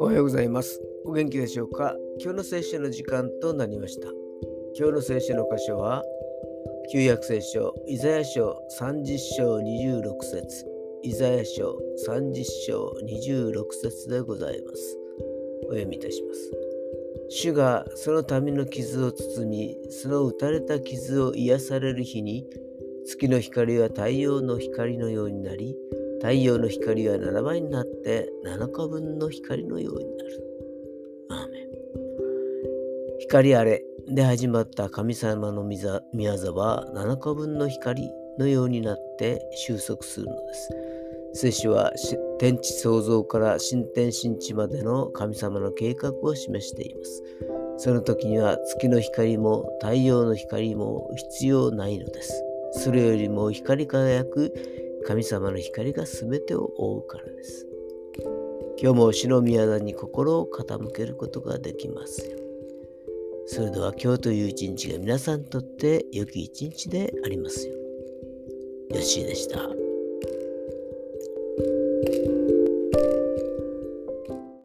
おはようございます。お元気でしょうか？今日の聖書の時間となりました。今日の聖書の箇所は、旧約聖書、イザヤ書30章26節イザヤ書30章26節でございます。お読みいたします。主がその民の傷を包み、その打たれた傷を癒される日に、月の光は太陽の光のようになり、太陽の光は7倍になって7日分の光のようになる。アーメン光あれで始まった神様の御業は7日分の光のようになって収束するのです。聖書は天地創造から新天新地までの神様の計画を示しています。その時には月の光も太陽の光も必要ないのです。それよりも光り輝く神様の光が全てを覆うからです。今日も主の宮田に心を傾けることができますよ。それでは今日という一日が皆さんにとって良き一日でありますよ。よしでした。